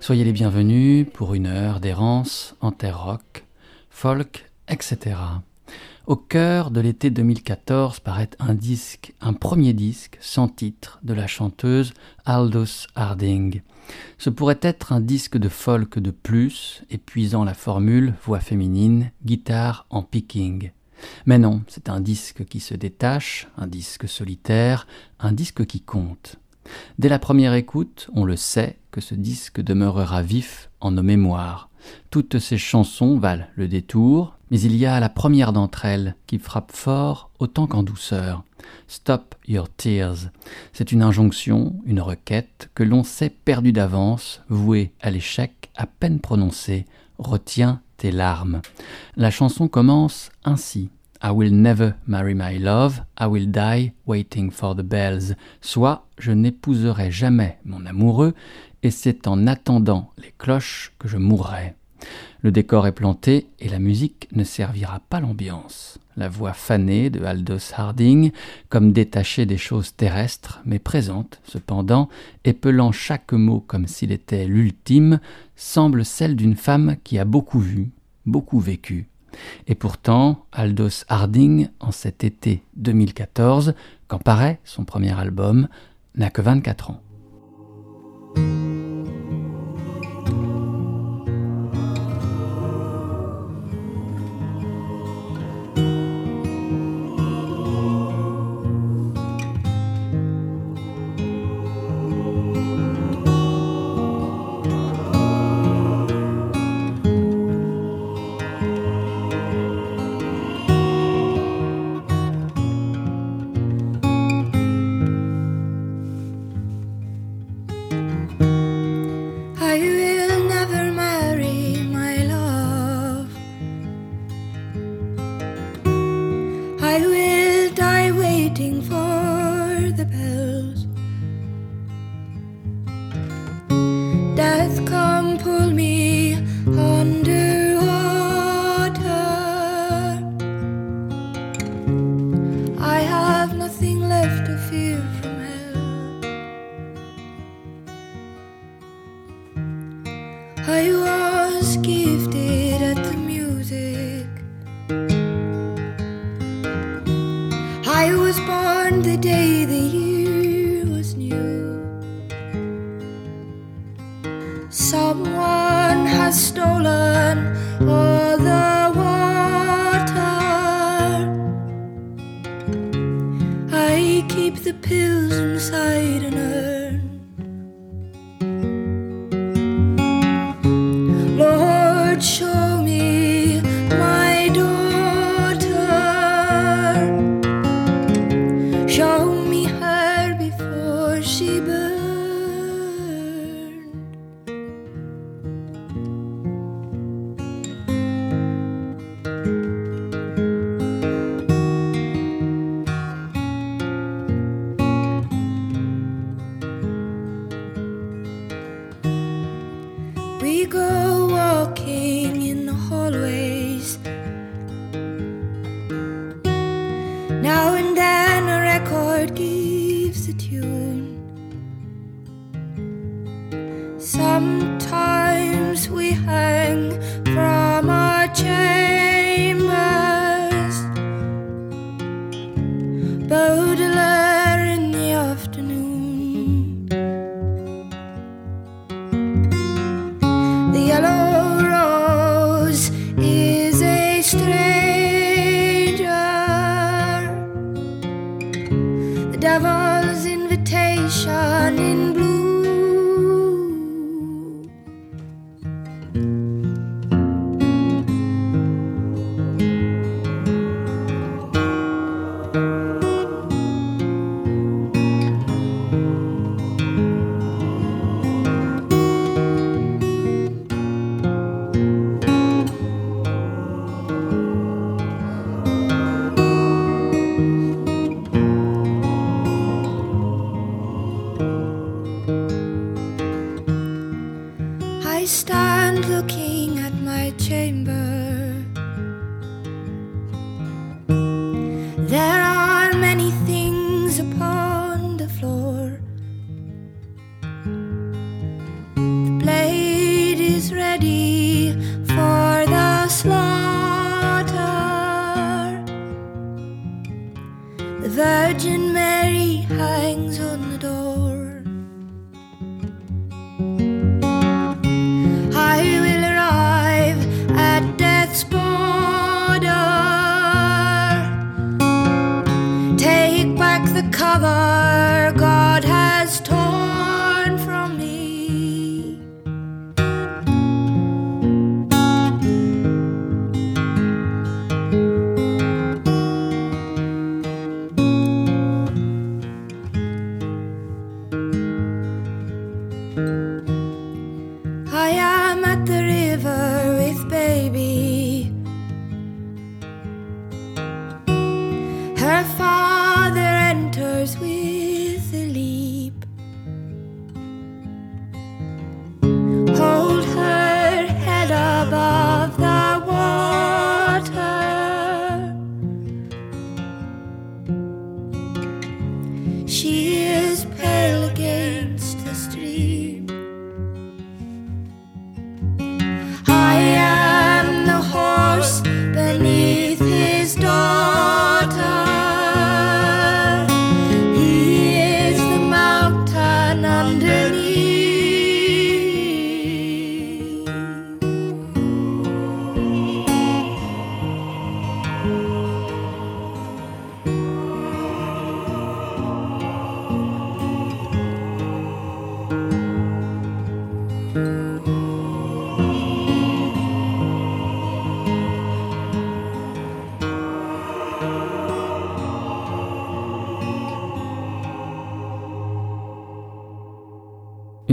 Soyez les bienvenus pour une heure d'errance en terre rock, folk, etc. Au cœur de l'été 2014 paraît un disque, un premier disque sans titre de la chanteuse Aldous Harding. Ce pourrait être un disque de folk de plus, épuisant la formule voix féminine, guitare en picking. Mais non, c'est un disque qui se détache, un disque solitaire, un disque qui compte. Dès la première écoute, on le sait que ce disque demeurera vif en nos mémoires. Toutes ces chansons valent le détour, mais il y a la première d'entre elles qui frappe fort autant qu'en douceur. Stop your tears. C'est une injonction, une requête que l'on sait perdue d'avance, vouée à l'échec à peine prononcée. Retiens tes larmes. La chanson commence ainsi. I will never marry my love, I will die waiting for the bells. Soit je n'épouserai jamais mon amoureux, et c'est en attendant les cloches que je mourrai. Le décor est planté et la musique ne servira pas l'ambiance. La voix fanée de Aldous Harding, comme détachée des choses terrestres, mais présente, cependant, épelant chaque mot comme s'il était l'ultime, semble celle d'une femme qui a beaucoup vu, beaucoup vécu. Et pourtant, Aldous Harding, en cet été 2014, quand paraît son premier album, n'a que 24 ans.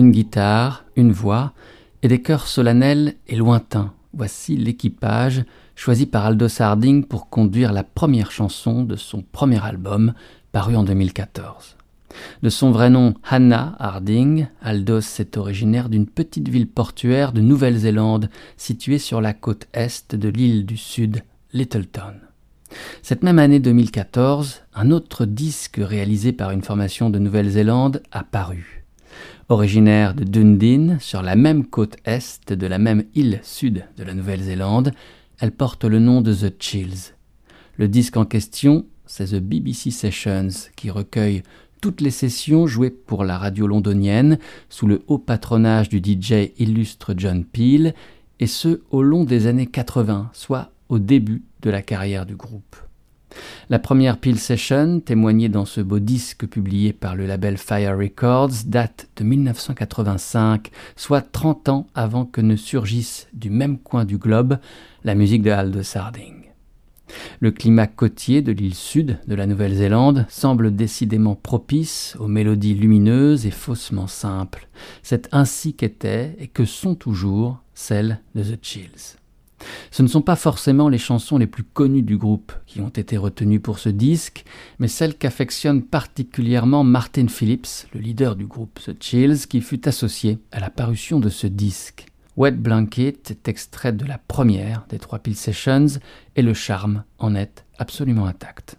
Une guitare, une voix et des chœurs solennels et lointains. Voici l'équipage choisi par Aldous Harding pour conduire la première chanson de son premier album paru en 2014. De son vrai nom Hannah Harding, Aldous est originaire d'une petite ville portuaire de Nouvelle-Zélande située sur la côte est de l'île du Sud, Littleton. Cette même année 2014, un autre disque réalisé par une formation de Nouvelle-Zélande a paru. Originaire de Dundee, sur la même côte est de la même île sud de la Nouvelle-Zélande, elle porte le nom de The Chills. Le disque en question, c'est The BBC Sessions, qui recueille toutes les sessions jouées pour la radio londonienne sous le haut patronage du DJ illustre John Peel, et ce au long des années 80, soit au début de la carrière du groupe. La première Peel Session, témoignée dans ce beau disque publié par le label Fire Records, date de 1985, soit 30 ans avant que ne surgisse du même coin du globe la musique de Aldous Harding. Le climat côtier de l'île sud de la Nouvelle-Zélande semble décidément propice aux mélodies lumineuses et faussement simples. C'est ainsi qu'étaient et que sont toujours celles de The Chills. Ce ne sont pas forcément les chansons les plus connues du groupe qui ont été retenues pour ce disque, mais celles qu'affectionne particulièrement Martin Phillips, le leader du groupe The Chills, qui fut associé à la parution de ce disque. Wet Blanket est extrait de la première des trois Pill Sessions et le charme en est absolument intact.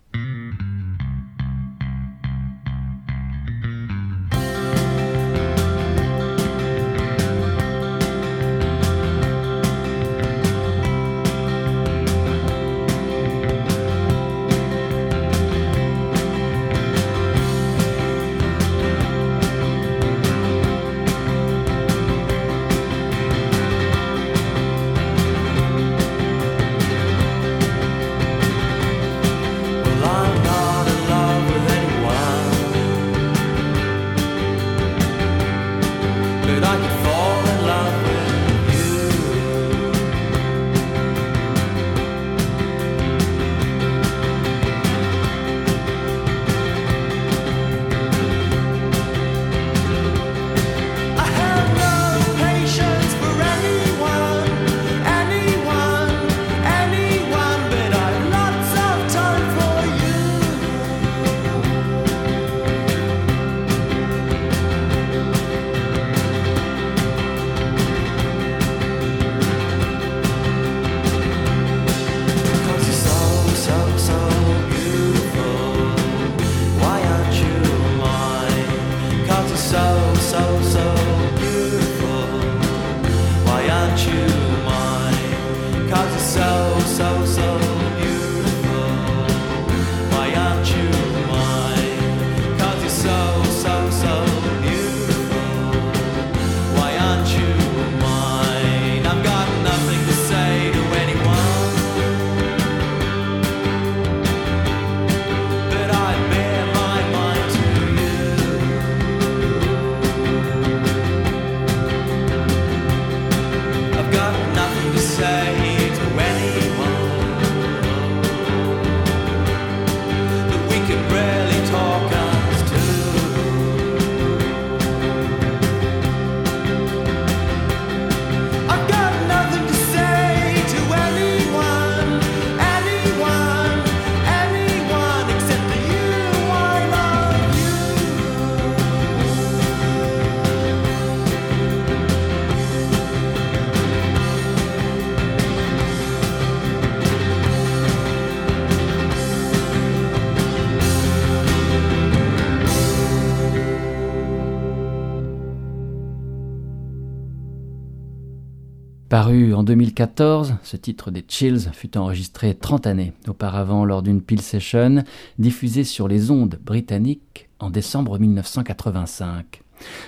Paru en 2014, ce titre des Chills fut enregistré 30 années auparavant lors d'une Peel Session diffusée sur les ondes britanniques en décembre 1985.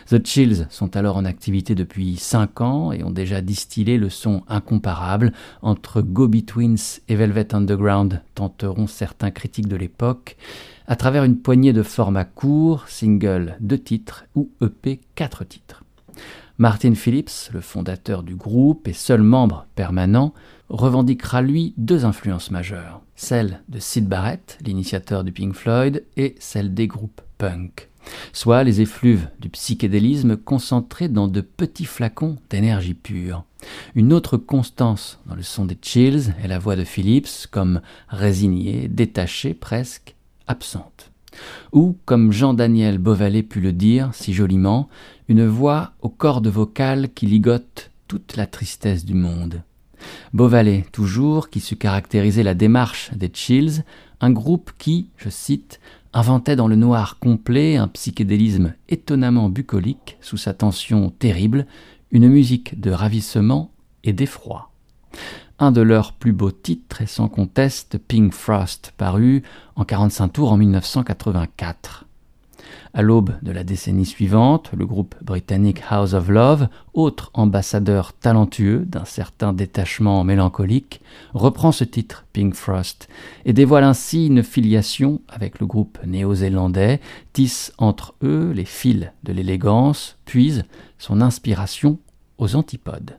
The Chills sont alors en activité depuis 5 ans et ont déjà distillé le son incomparable entre Go Betweens et Velvet Underground, tenteront certains critiques de l'époque, à travers une poignée de formats courts, single 2 titres ou EP 4 titres. Martin Phillips, le fondateur du groupe et seul membre permanent, revendiquera lui deux influences majeures, celle de Sid Barrett, l'initiateur du Pink Floyd, et celle des groupes punk. soit les effluves du psychédélisme concentrés dans de petits flacons d'énergie pure. Une autre constance dans le son des Chills est la voix de Phillips, comme résignée, détachée presque, absente. Ou, comme Jean-Daniel Beauvalet put le dire si joliment, une voix aux cordes vocales qui ligote toute la tristesse du monde. Beauvalet, toujours, qui sut caractériser la démarche des Chills, un groupe qui, je cite, inventait dans le noir complet un psychédélisme étonnamment bucolique sous sa tension terrible, une musique de ravissement et d'effroi. Un de leurs plus beaux titres est sans conteste Pink Frost, paru en 45 tours en 1984. À l'aube de la décennie suivante, le groupe britannique House of Love, autre ambassadeur talentueux d'un certain détachement mélancolique, reprend ce titre, Pink Frost, et dévoile ainsi une filiation avec le groupe néo-zélandais, tisse entre eux les fils de l'élégance, puise son inspiration aux antipodes.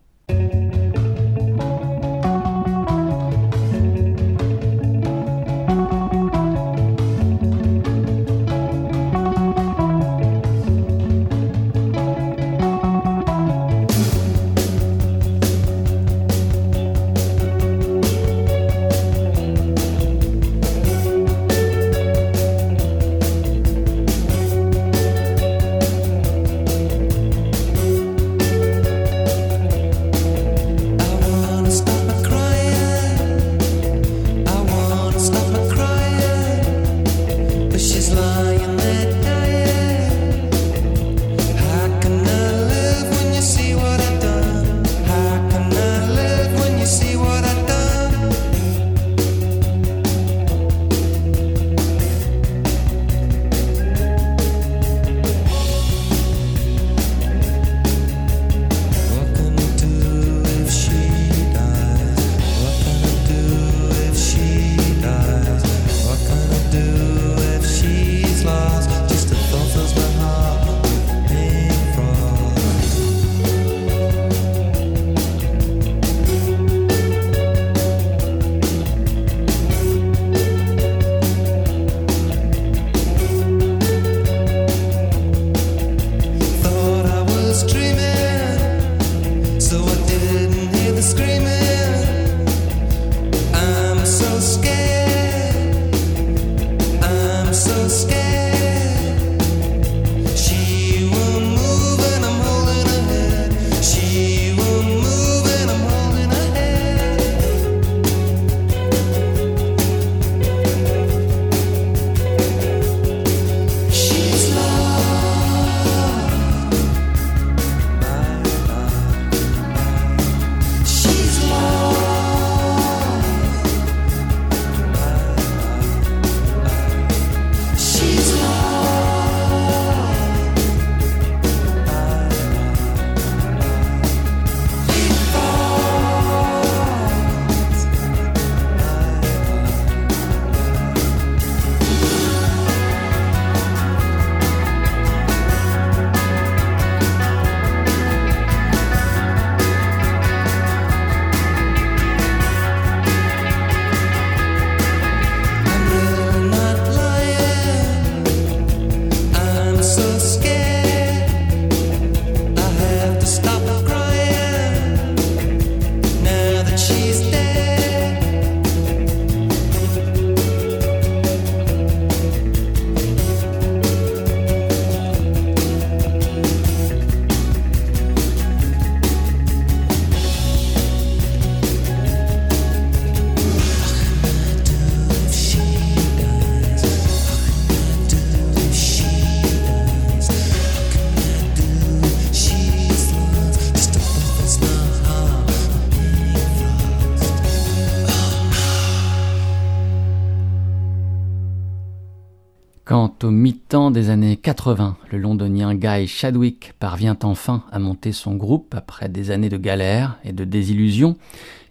Au mi-temps des années 80, le londonien Guy Chadwick parvient enfin à monter son groupe après des années de galère et de désillusion.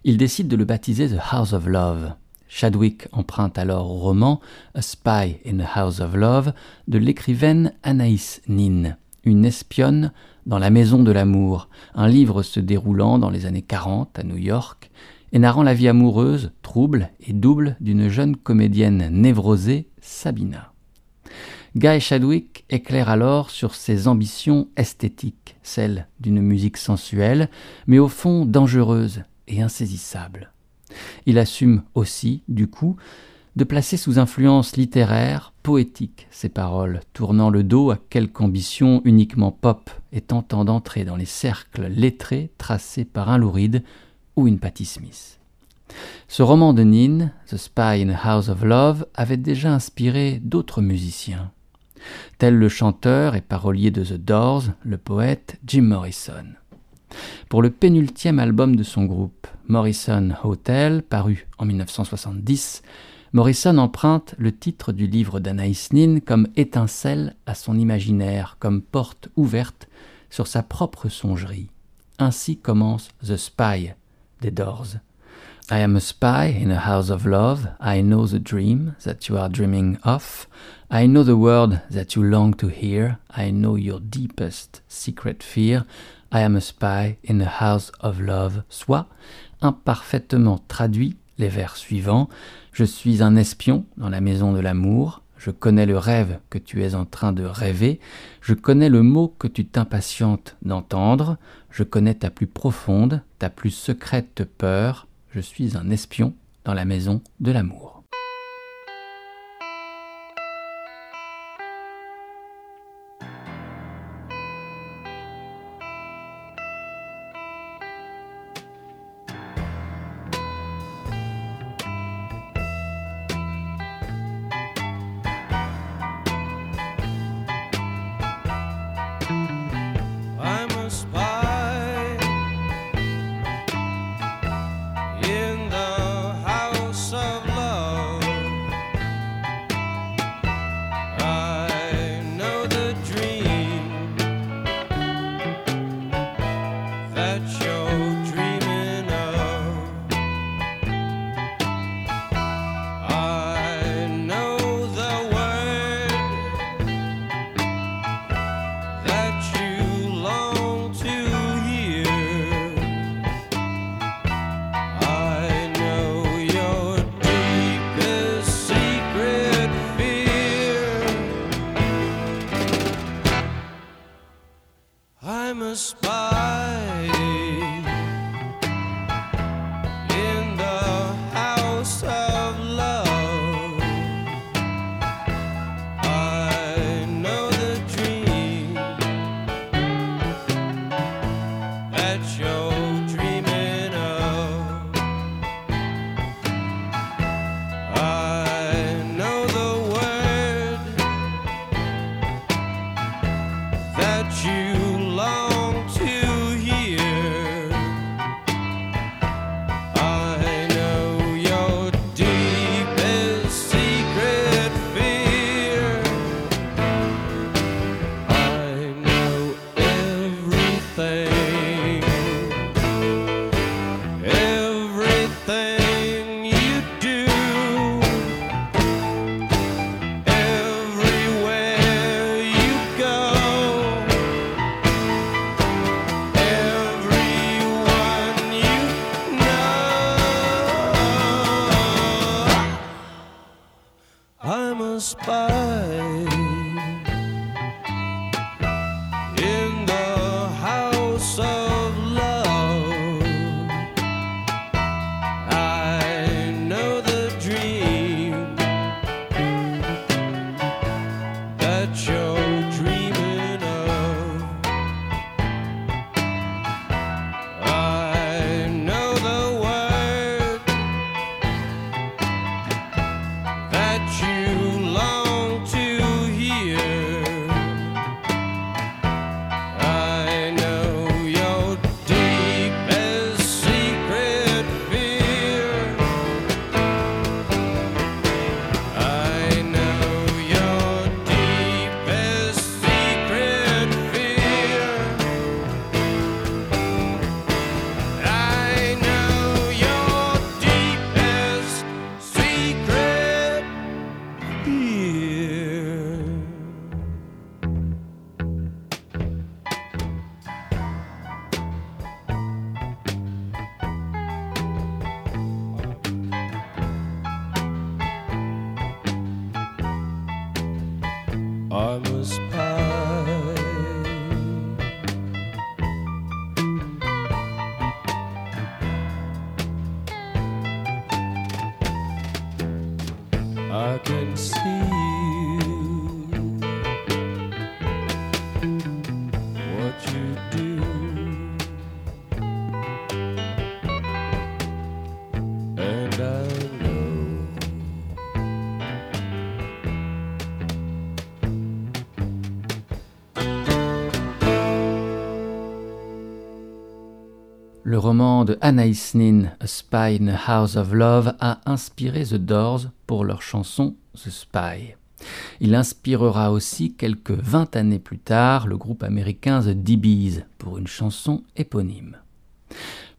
Il décide de le baptiser The House of Love. Chadwick emprunte alors au roman A Spy in the House of Love de l'écrivaine Anaïs Nin, une espionne dans la maison de l'amour, un livre se déroulant dans les années 40 à New York et narrant la vie amoureuse, trouble et double d'une jeune comédienne névrosée, Sabina. Guy Chadwick éclaire alors sur ses ambitions esthétiques, celles d'une musique sensuelle, mais au fond dangereuse et insaisissable. Il assume aussi, du coup, de placer sous influence littéraire, poétique ses paroles, tournant le dos à quelque ambition uniquement pop et tentant d'entrer dans les cercles lettrés tracés par un Louride ou une Patti Smith. Ce roman de Nin, The Spy in a House of Love, avait déjà inspiré d'autres musiciens, tel le chanteur et parolier de The Doors, le poète Jim Morrison. Pour le pénultième album de son groupe, Morrison Hotel, paru en 1970, Morrison emprunte le titre du livre d'Anaïs Nin comme étincelle à son imaginaire, comme porte ouverte sur sa propre songerie. Ainsi commence The Spy des Doors. I am a spy in a house of love. I know the dream that you are dreaming of. I know the word that you long to hear. I know your deepest secret fear. I am a spy in a house of love. Soit, imparfaitement traduit, les vers suivants je suis un espion dans la maison de l'amour, je connais le rêve que tu es en train de rêver, je connais le mot que tu t'impatientes d'entendre, je connais ta plus profonde, ta plus secrète peur, je suis un espion dans la maison de l'amour. Roman de Anaïs Nin, A Spy in a House of Love, a inspiré The Doors pour leur chanson The Spy. Il inspirera aussi quelques vingt années plus tard le groupe américain The DBs pour une chanson éponyme.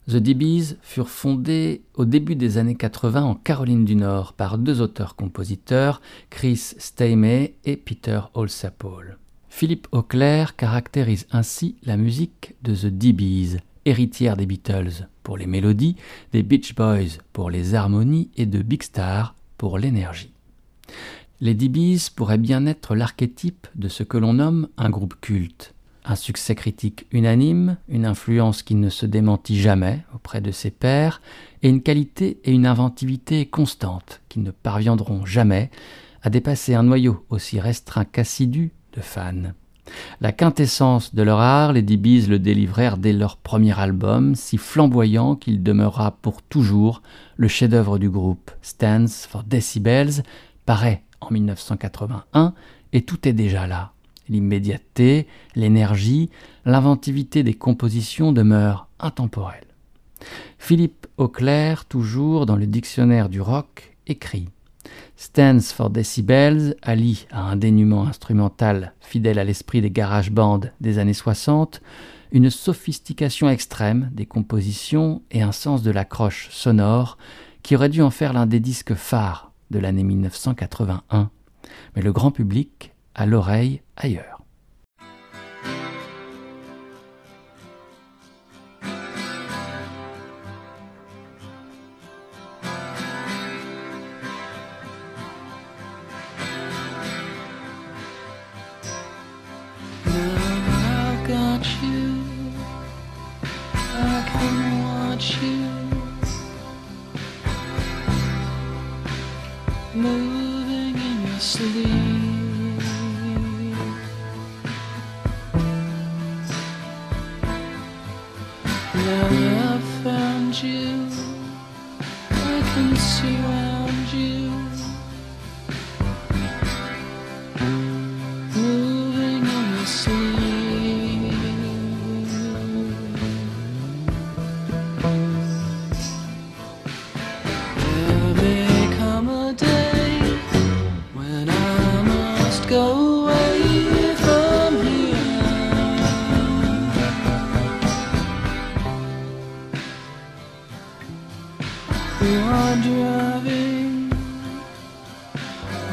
The DBs furent fondés au début des années 80 en Caroline du Nord par deux auteurs-compositeurs, Chris Steinmay et Peter Olsapole. Philippe Auclair caractérise ainsi la musique de The DBs, héritière des Beatles pour les mélodies, des Beach Boys pour les harmonies et de Big Star pour l'énergie. Les DBs pourraient bien être l'archétype de ce que l'on nomme un groupe culte. Un succès critique unanime, une influence qui ne se démentit jamais auprès de ses pairs, et une qualité et une inventivité constantes qui ne parviendront jamais à dépasser un noyau aussi restreint qu'assidu de fans. La quintessence de leur art, les DBs le délivrèrent dès leur premier album, si flamboyant qu'il demeurera pour toujours le chef-d'œuvre du groupe. Stands for Decibels paraît en 1981 et tout est déjà là. L'immédiateté, l'énergie, l'inventivité des compositions demeurent intemporelles. Philippe Auclair, toujours dans le dictionnaire du rock, écrit Stands for Decibels allie à un dénuement instrumental fidèle à l'esprit des garage bands des années 60 une sophistication extrême des compositions et un sens de l'accroche sonore qui aurait dû en faire l'un des disques phares de l'année 1981. Mais le grand public a l'oreille ailleurs. Driving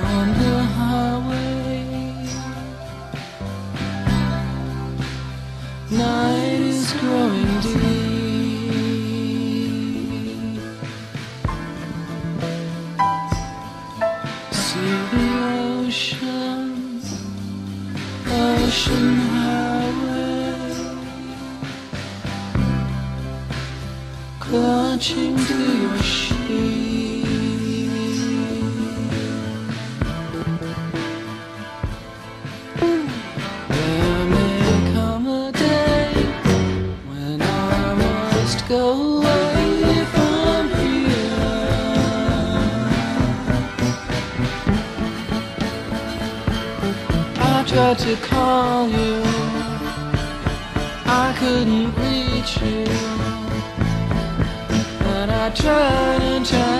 on the highway. Night is growing deep. See the ocean, ocean highway, clutching to your To call you, I couldn't reach you. But I tried and tried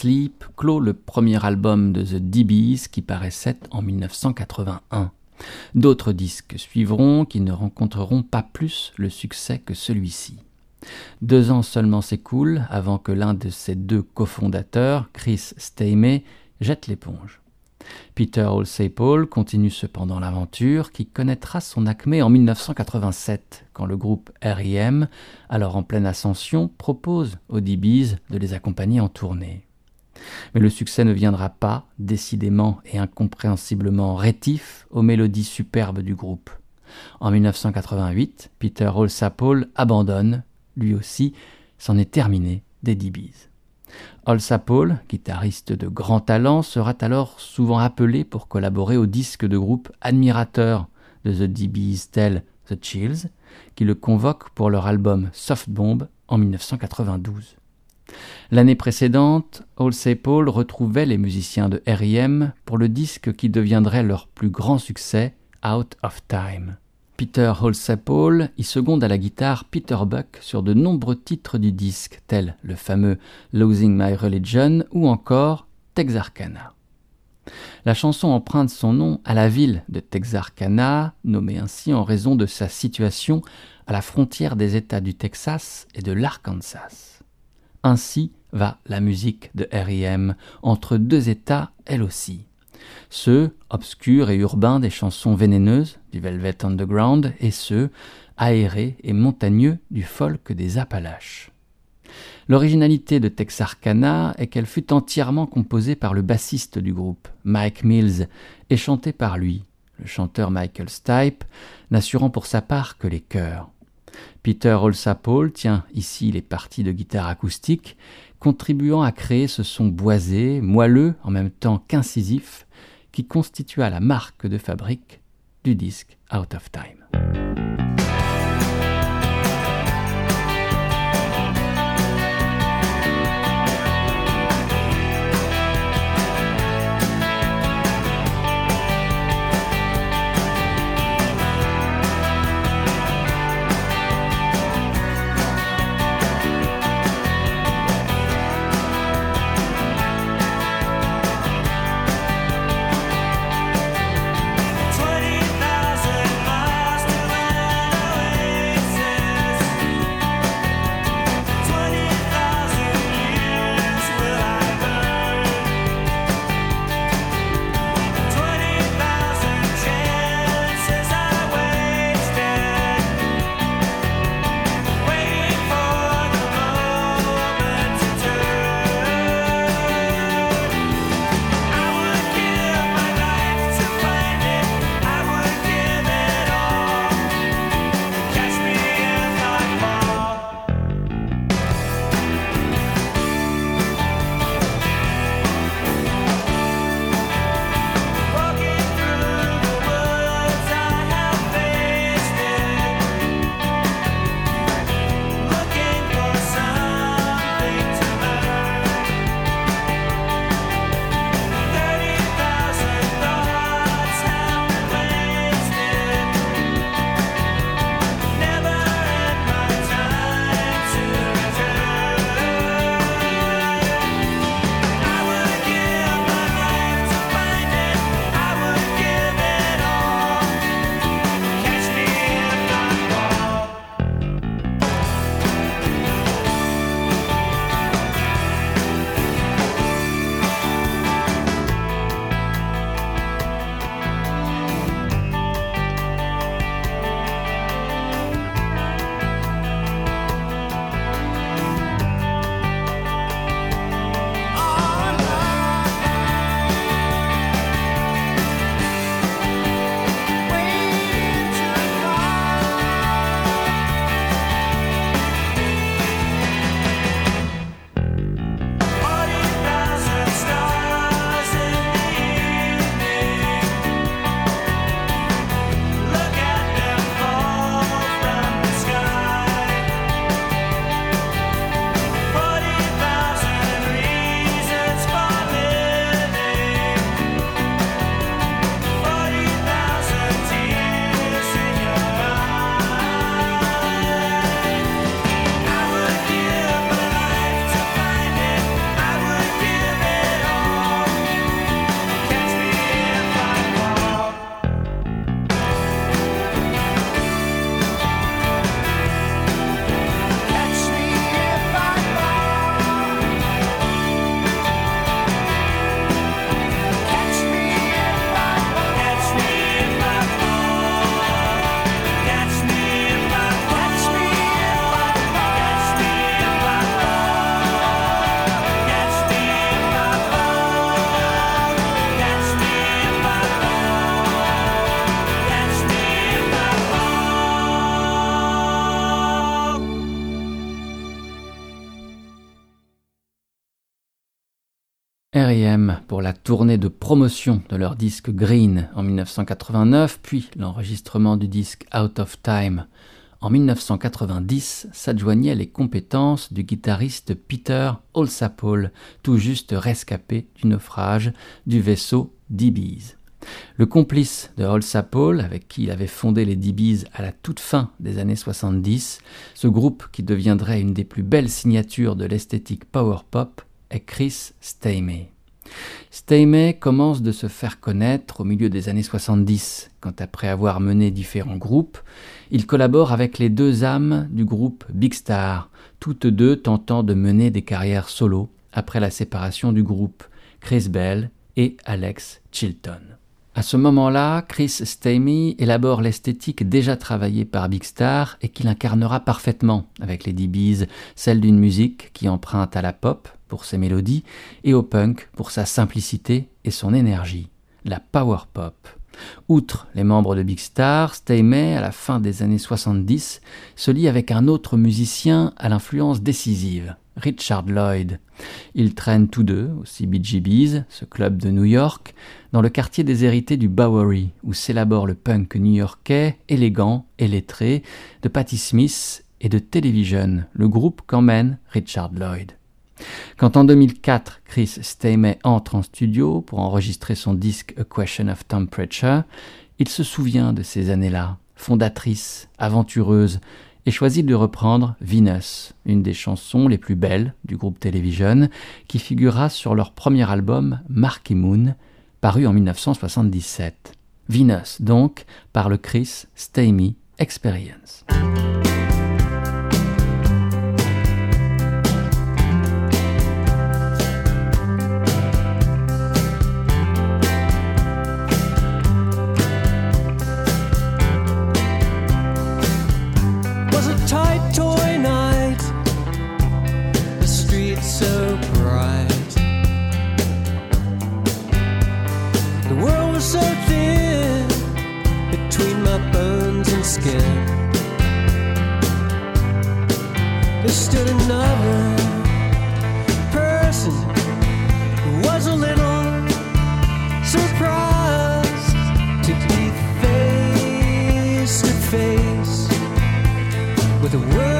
Sleep clôt le premier album de The DBs qui paraissait en 1981. D'autres disques suivront qui ne rencontreront pas plus le succès que celui-ci. Deux ans seulement s'écoulent avant que l'un de ses deux cofondateurs, Chris Stamey, jette l'éponge. Peter Paul continue cependant l'aventure qui connaîtra son acmé en 1987 quand le groupe R.I.M., alors en pleine ascension, propose aux DBs de les accompagner en tournée. Mais le succès ne viendra pas, décidément et incompréhensiblement rétif, aux mélodies superbes du groupe. En 1988, Peter Paul abandonne, lui aussi, c'en est terminé des DBs. Paul, guitariste de grand talent, sera alors souvent appelé pour collaborer au disque de groupe admirateur de The DBs tel The Chills, qui le convoque pour leur album Soft Bomb en 1992. L'année précédente, Paul retrouvait les musiciens de R.I.M. pour le disque qui deviendrait leur plus grand succès, Out of Time. Peter Holsapple y seconde à la guitare Peter Buck sur de nombreux titres du disque, tels le fameux Losing My Religion ou encore Texarkana. La chanson emprunte son nom à la ville de Texarkana, nommée ainsi en raison de sa situation à la frontière des États du Texas et de l'Arkansas. Ainsi va la musique de R.I.M. entre deux États, elle aussi ceux obscurs et urbains des chansons vénéneuses du Velvet Underground et ceux aérés et montagneux du folk des Appalaches. L'originalité de Texarkana est qu'elle fut entièrement composée par le bassiste du groupe, Mike Mills, et chantée par lui, le chanteur Michael Stipe, n'assurant pour sa part que les chœurs. Peter Olsapole tient ici les parties de guitare acoustique, contribuant à créer ce son boisé, moelleux en même temps qu'incisif, qui constitua la marque de fabrique du disque Out of Time. Tournée de promotion de leur disque Green en 1989, puis l'enregistrement du disque Out of Time en 1990 s'adjoignaient les compétences du guitariste Peter Olsapole, tout juste rescapé du naufrage du vaisseau DBs. Le complice de Olsapole, avec qui il avait fondé les DBs à la toute fin des années 70, ce groupe qui deviendrait une des plus belles signatures de l'esthétique power pop, est Chris Stamey. Stamey commence de se faire connaître au milieu des années 70, quand après avoir mené différents groupes, il collabore avec les deux âmes du groupe Big Star, toutes deux tentant de mener des carrières solo après la séparation du groupe, Chris Bell et Alex Chilton. À ce moment-là, Chris Stamey élabore l'esthétique déjà travaillée par Big Star et qu'il incarnera parfaitement avec les DBs, celle d'une musique qui emprunte à la pop pour ses mélodies et au punk pour sa simplicité et son énergie, la power pop. Outre les membres de Big Star, Stamey, à la fin des années 70, se lie avec un autre musicien à l'influence décisive, Richard Lloyd. Ils traînent tous deux au CBGB's, ce club de New York, dans le quartier déshérité du Bowery, où s'élabore le punk new-yorkais, élégant et lettré, de Patti Smith et de Television, le groupe qu'emmène Richard Lloyd. Quand en 2004, Chris Stamey entre en studio pour enregistrer son disque A Question of Temperature, il se souvient de ces années-là, fondatrices, aventureuses, et choisit de reprendre Venus, une des chansons les plus belles du groupe Television, qui figurera sur leur premier album Marky Moon, paru en 1977. Venus, donc, par le Chris Stamey Experience. Whoa.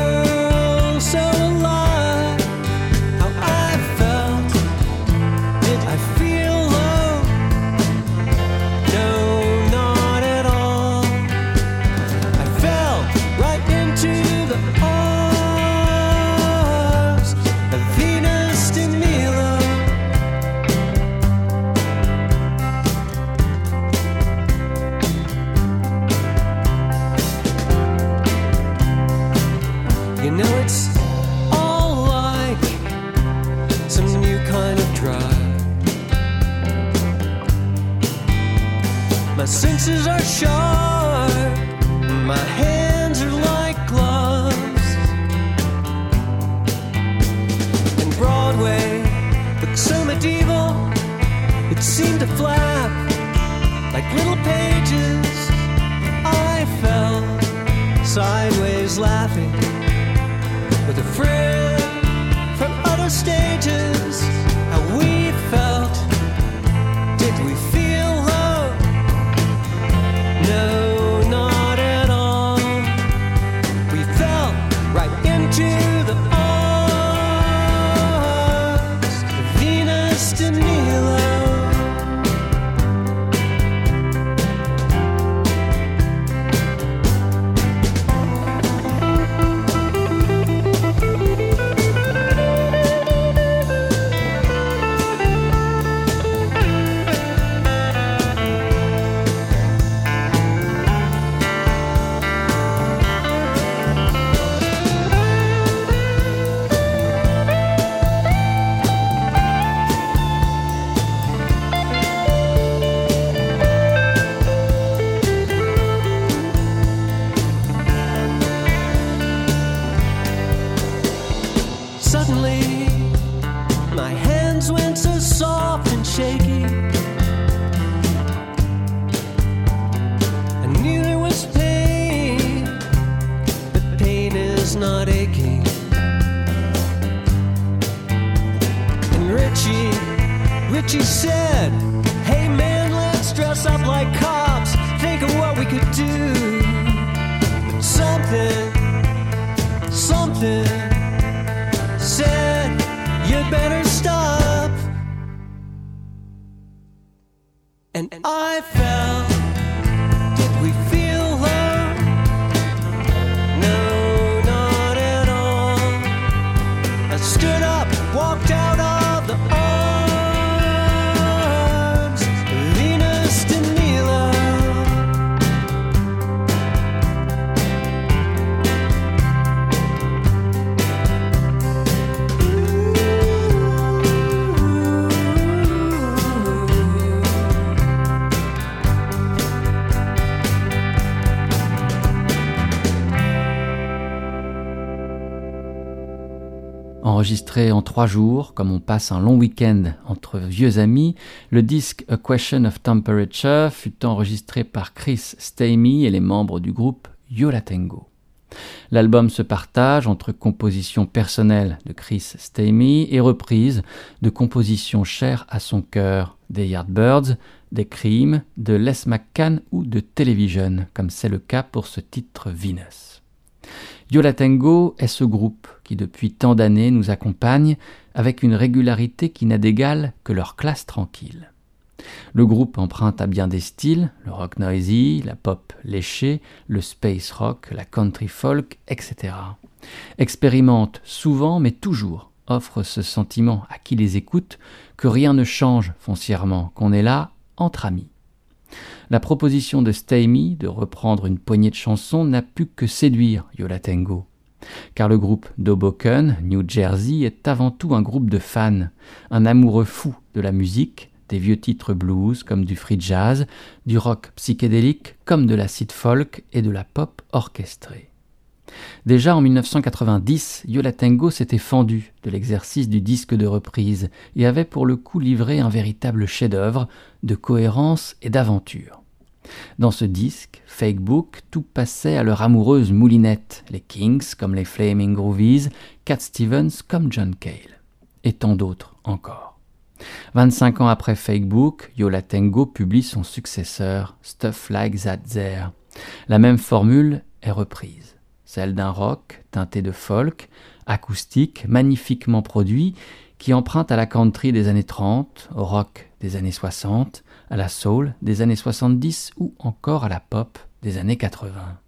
Enregistré en trois jours, comme on passe un long week-end entre vieux amis, le disque A Question of Temperature fut enregistré par Chris Stamey et les membres du groupe Yola Tango. L'album se partage entre compositions personnelles de Chris Stamey et reprises de compositions chères à son cœur, des Yardbirds, des Cream, de Les McCann ou de Television, comme c'est le cas pour ce titre Venus. Yola Tango est ce groupe qui depuis tant d'années nous accompagne avec une régularité qui n'a d'égal que leur classe tranquille. Le groupe emprunte à bien des styles, le rock noisy, la pop léchée, le space rock, la country folk, etc. Expérimente souvent, mais toujours, offre ce sentiment à qui les écoute que rien ne change foncièrement, qu'on est là entre amis. La proposition de Stamey de reprendre une poignée de chansons n'a pu que séduire Yola Tango. Car le groupe d'Hoboken, New Jersey, est avant tout un groupe de fans, un amoureux fou de la musique, des vieux titres blues comme du free jazz, du rock psychédélique comme de l'acid folk et de la pop orchestrée. Déjà en 1990, Yola Tango s'était fendu de l'exercice du disque de reprise et avait pour le coup livré un véritable chef-d'œuvre de cohérence et d'aventure. Dans ce disque, Fake Book, tout passait à leur amoureuse moulinette, les Kings comme les Flaming Groovies, Cat Stevens comme John Cale, et tant d'autres encore. 25 ans après Fake Book, Yola Tango publie son successeur, Stuff Like That There. La même formule est reprise, celle d'un rock teinté de folk, acoustique, magnifiquement produit, qui emprunte à la country des années 30, au rock des années 60, à la soul des années 70 ou encore à la pop des années 80.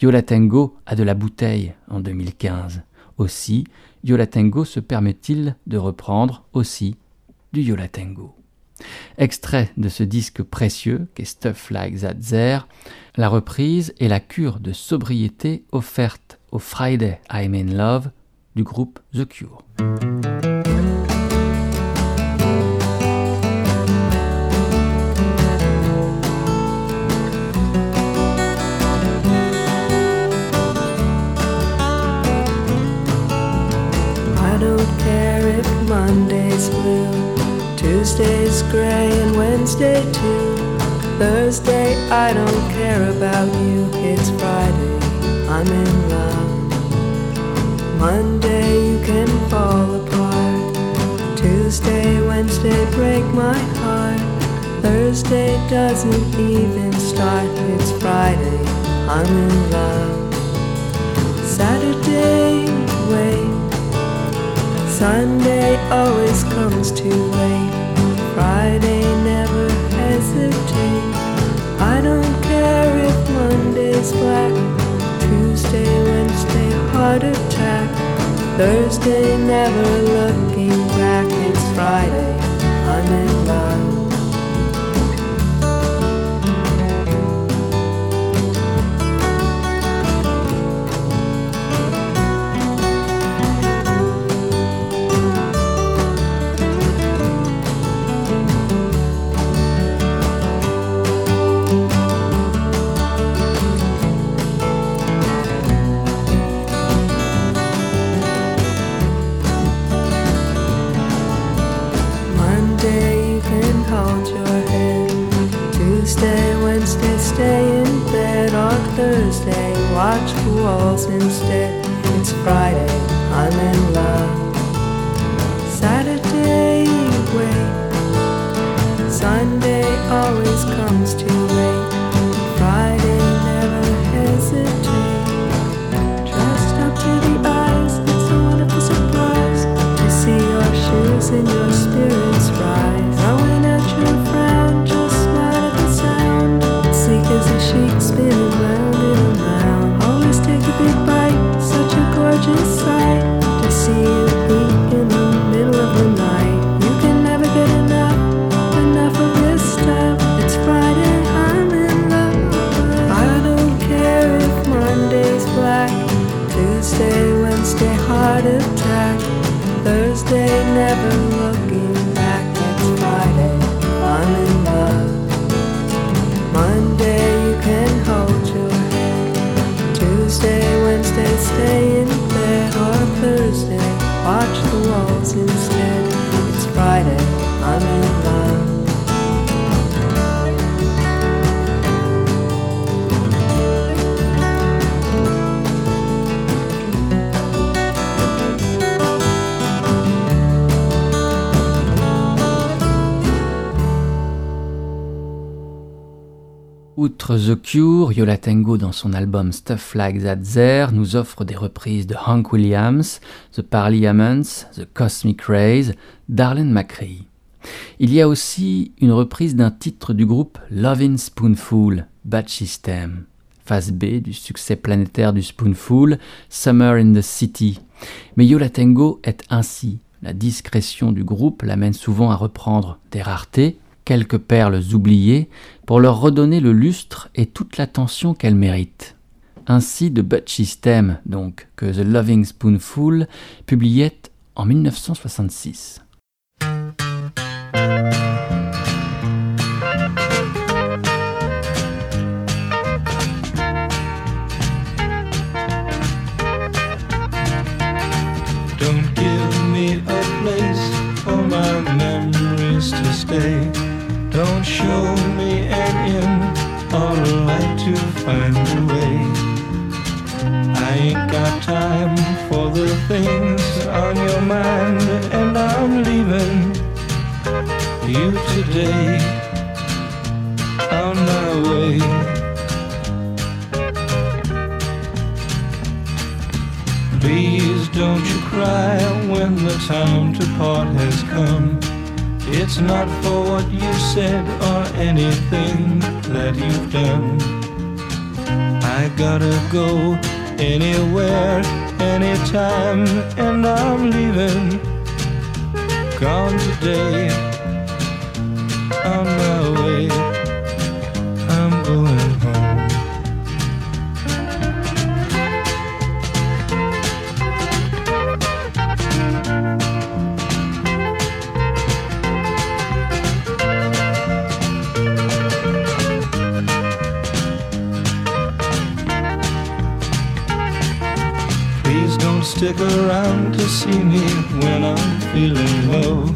Yola Tango a de la bouteille en 2015. Aussi, Yola Tango se permet-il de reprendre aussi du Yola Tango. Extrait de ce disque précieux qu'est Stuff Like That There, la reprise et la cure de sobriété offerte au Friday I'm in Love du groupe The Cure. Gray, and Wednesday too. Thursday, I don't care about you. It's Friday, I'm in love. Monday, you can fall apart. Tuesday, Wednesday, break my heart. Thursday doesn't even start. It's Friday, I'm in love. Saturday, wait. Sunday always comes too late. Friday never hesitate. I don't care if Monday's black. Tuesday, Wednesday, heart attack. Thursday, never looking back. It's Friday, I'm in love. watch the walls instead. It's Friday, I'm in love. Saturday away, Sunday always comes to The Cure, Yola Tango dans son album Stuff Like That There nous offre des reprises de Hank Williams, The Parliaments, The Cosmic Rays, Darlene McCree. Il y a aussi une reprise d'un titre du groupe Lovin' Spoonful, Bad System. Phase B du succès planétaire du Spoonful, Summer in the City. Mais Yola Tango est ainsi. La discrétion du groupe l'amène souvent à reprendre des raretés, quelques perles oubliées, pour leur redonner le lustre et toute l'attention qu'elles méritent. Ainsi de Bud System, donc, que The Loving Spoonful publiait en 1966. Find a way. I ain't got time for the things on your mind, and I'm leaving you today on my way. Please don't you cry when the time to part has come. It's not for what you said or anything that you've done. I gotta go anywhere, anytime, and I'm leaving. Gone today, on stick around to see me when I'm feeling low.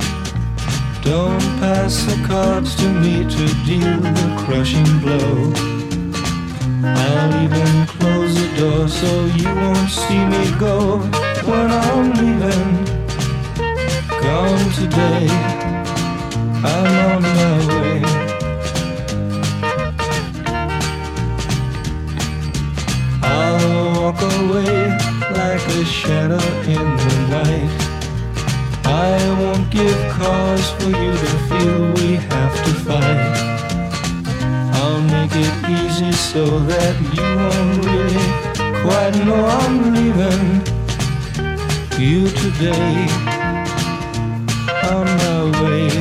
Don't pass the cards to me to deal the crushing blow. I'll even close the door so you won't see me go when I'm leaving. Gone today, I'm on my way. I'll walk away like a shadow in the night. I won't give cause for you to feel we have to fight. I'll make it easy so that you won't really quite know I'm leaving you today on my way,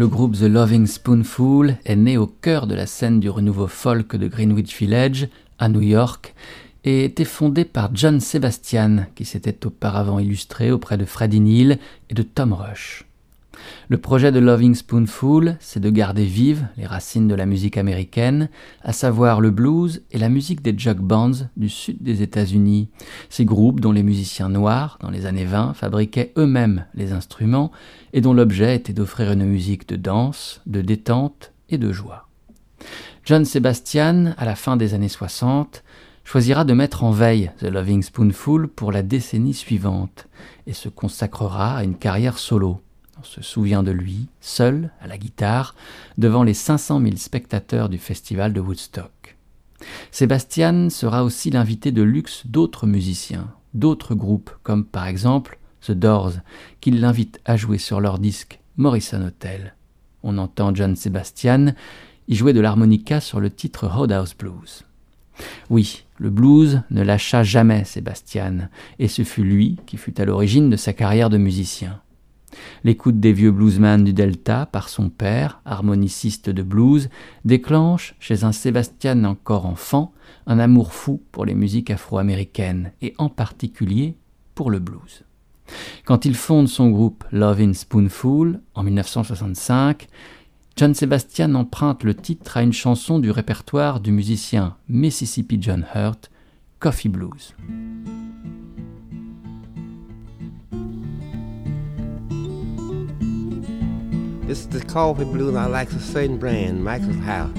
Le groupe The Loving Spoonful est né au cœur de la scène du renouveau folk de Greenwich Village, à New York, et était fondé par John Sebastian, qui s'était auparavant illustré auprès de Freddie Neal et de Tom Rush. Le projet de Loving Spoonful, c'est de garder vives les racines de la musique américaine, à savoir le blues et la musique des jug bands du sud des États-Unis, ces groupes dont les musiciens noirs, dans les années 20, fabriquaient eux-mêmes les instruments et dont l'objet était d'offrir une musique de danse, de détente et de joie. John Sebastian, à la fin des années 60, choisira de mettre en veille The Loving Spoonful pour la décennie suivante et se consacrera à une carrière solo. On se souvient de lui, seul, à la guitare, devant les 500 000 spectateurs du festival de Woodstock. Sébastien sera aussi l'invité de luxe d'autres musiciens, d'autres groupes, comme par exemple The Doors, qui l'invitent à jouer sur leur disque Morrison Hotel. On entend John Sebastian y jouer de l'harmonica sur le titre Roadhouse Blues. Oui, le blues ne lâcha jamais Sébastien, et ce fut lui qui fut à l'origine de sa carrière de musicien. L'écoute des vieux bluesman du Delta par son père, harmoniciste de blues, déclenche chez un Sébastien encore enfant un amour fou pour les musiques afro-américaines et en particulier pour le blues. Quand il fonde son groupe Love in Spoonful en 1965, John Sebastian emprunte le titre à une chanson du répertoire du musicien Mississippi John Hurt, Coffee Blues. This is the coffee blues I like a certain brand, Michael's House.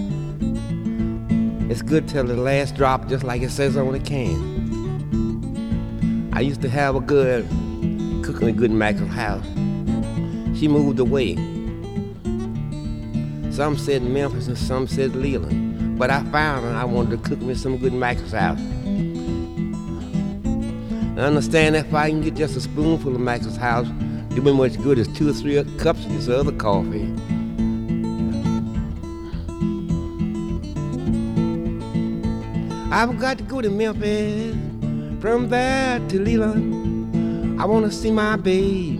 It's good till the last drop, just like it says on the can. I used to have a good cooking a good Michael's house. She moved away. Some said Memphis and some said Leland. But I found her I wanted to cook me some good Michael's house. I understand if I can get just a spoonful of Michael's house, do me much good as two or three cups of this other coffee. I've got to go to Memphis, from there to Leland. I want to see my babe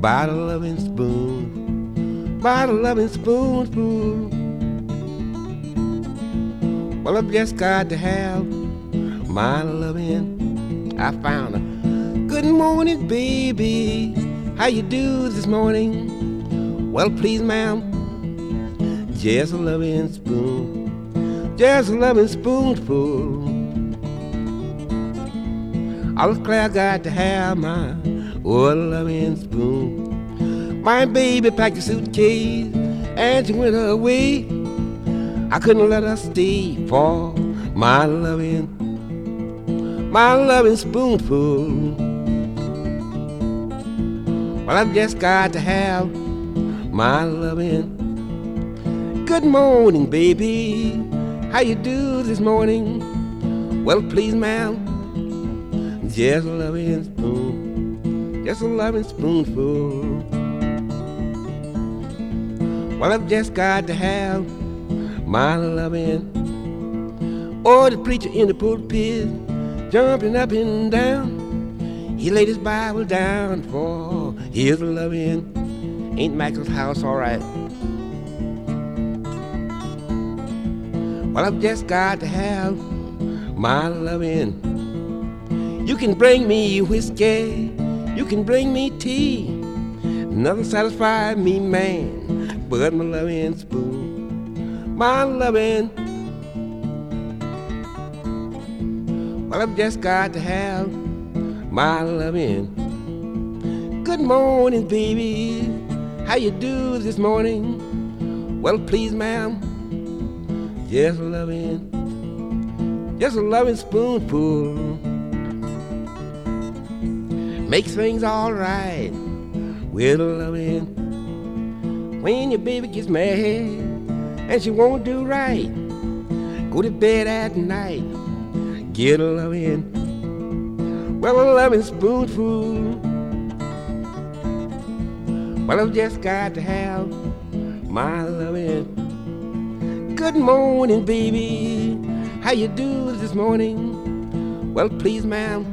by the loving spoon, by the loving spoonful. Well, I've just got to have my loving. I found her. Good morning, baby. How you do this morning? Well, please, ma'am. Just a loving spoon. Just a loving spoonful. I was glad I got to have my oh, loving spoon. My baby packed a suitcase and she went away. I couldn't let her stay for my loving, my loving spoonful. Well, I've just got to have my loving. Good morning, baby. How you do this morning? Well, please, ma'am, just a loving spoon, just a loving spoonful. Well, I've just got to have my loving. Or the preacher in the pulpit, jumping up and down. He laid his Bible down for his loving. Ain't Michael's house all right? Well, I've just got to have my loving. You can bring me whiskey, you can bring me tea. Nothing satisfies me, man, but my loving spoon. My loving. Well, I've just got to have my loving. Good morning, baby. How you do this morning? Well, please, ma'am. Just loving, just a loving spoonful makes things all right with a loving. When your baby gets mad and she won't do right, go to bed at night, get a loving. Well, a loving spoonful. Well, I've just got to have my loving. Good morning, baby. How you do this morning? Well, please, ma'am,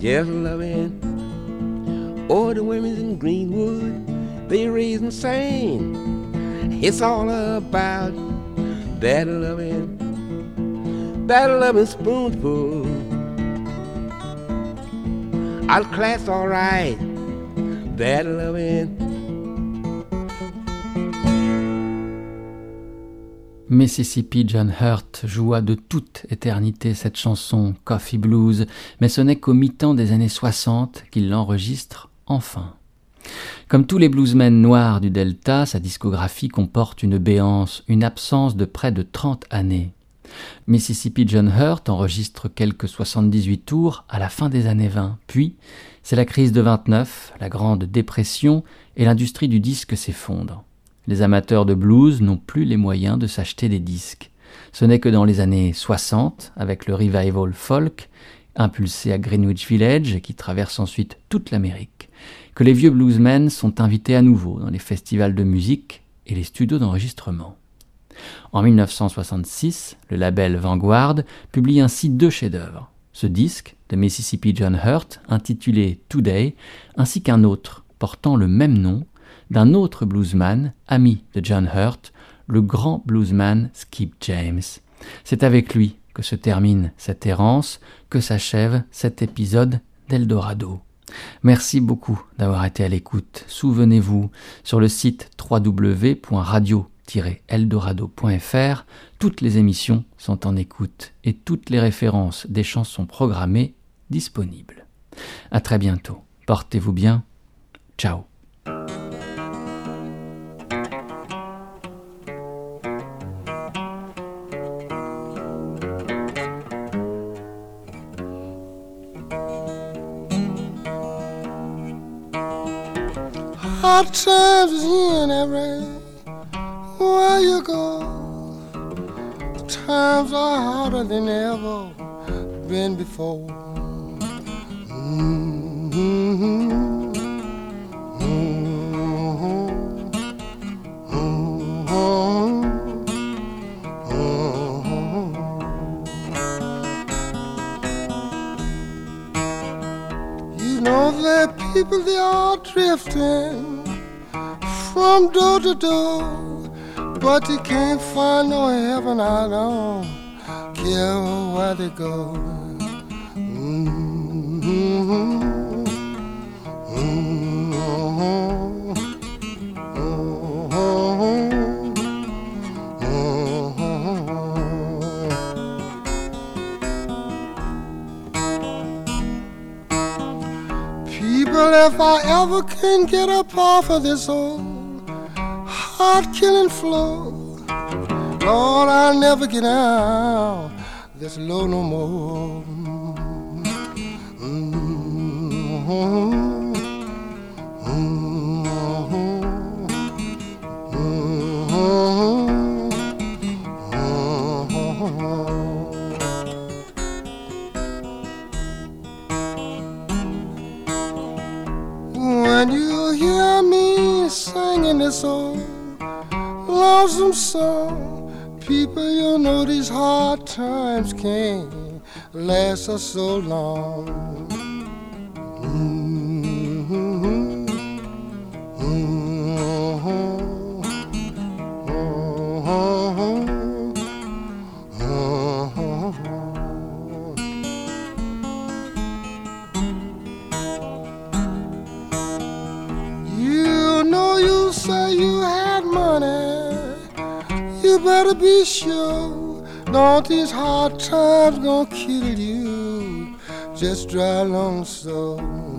just loving. All the women in Greenwood, they raise sing. It's all about that loving, that loving spoonful. I'll class all right. Mississippi John Hurt joua de toute éternité cette chanson Coffee Blues, mais ce n'est qu'au mi-temps des années 60 qu'il l'enregistre enfin. Comme tous les bluesmen noirs du Delta, sa discographie comporte une béance, une absence de près de 30 années. Mississippi John Hurt enregistre quelques 78 tours à la fin des années 20. Puis, c'est la crise de 29, la Grande Dépression, et l'industrie du disque s'effondre. Les amateurs de blues n'ont plus les moyens de s'acheter des disques. Ce n'est que dans les années 60, avec le revival folk, impulsé à Greenwich Village et qui traverse ensuite toute l'Amérique, que les vieux bluesmen sont invités à nouveau dans les festivals de musique et les studios d'enregistrement. En 1966, le label Vanguard publie ainsi deux chefs-d'œuvre. Ce disque de Mississippi John Hurt, intitulé Today, ainsi qu'un autre portant le même nom, d'un autre bluesman, ami de John Hurt, le grand bluesman Skip James. C'est avec lui que se termine cette errance, que s'achève cet épisode d'Eldorado. Merci beaucoup d'avoir été à l'écoute. Souvenez-vous, sur le site www.radio-eldorado.fr, toutes les émissions sont en écoute et toutes les références des chansons programmées disponibles. À très bientôt. Portez-vous bien. Ciao. Than ever been before. Mm-hmm. You know there people they are drifting from door to door, but you can't find no heaven. I don't care where they go. Mm-hmm. People, if I ever can get up off of this old heart killing floor, Lord, I'll never get out this low no more. When you hear me singing this old lonesome song, people, you know these hard times can't last us so long. These hard times gonna kill you? Just drive along so.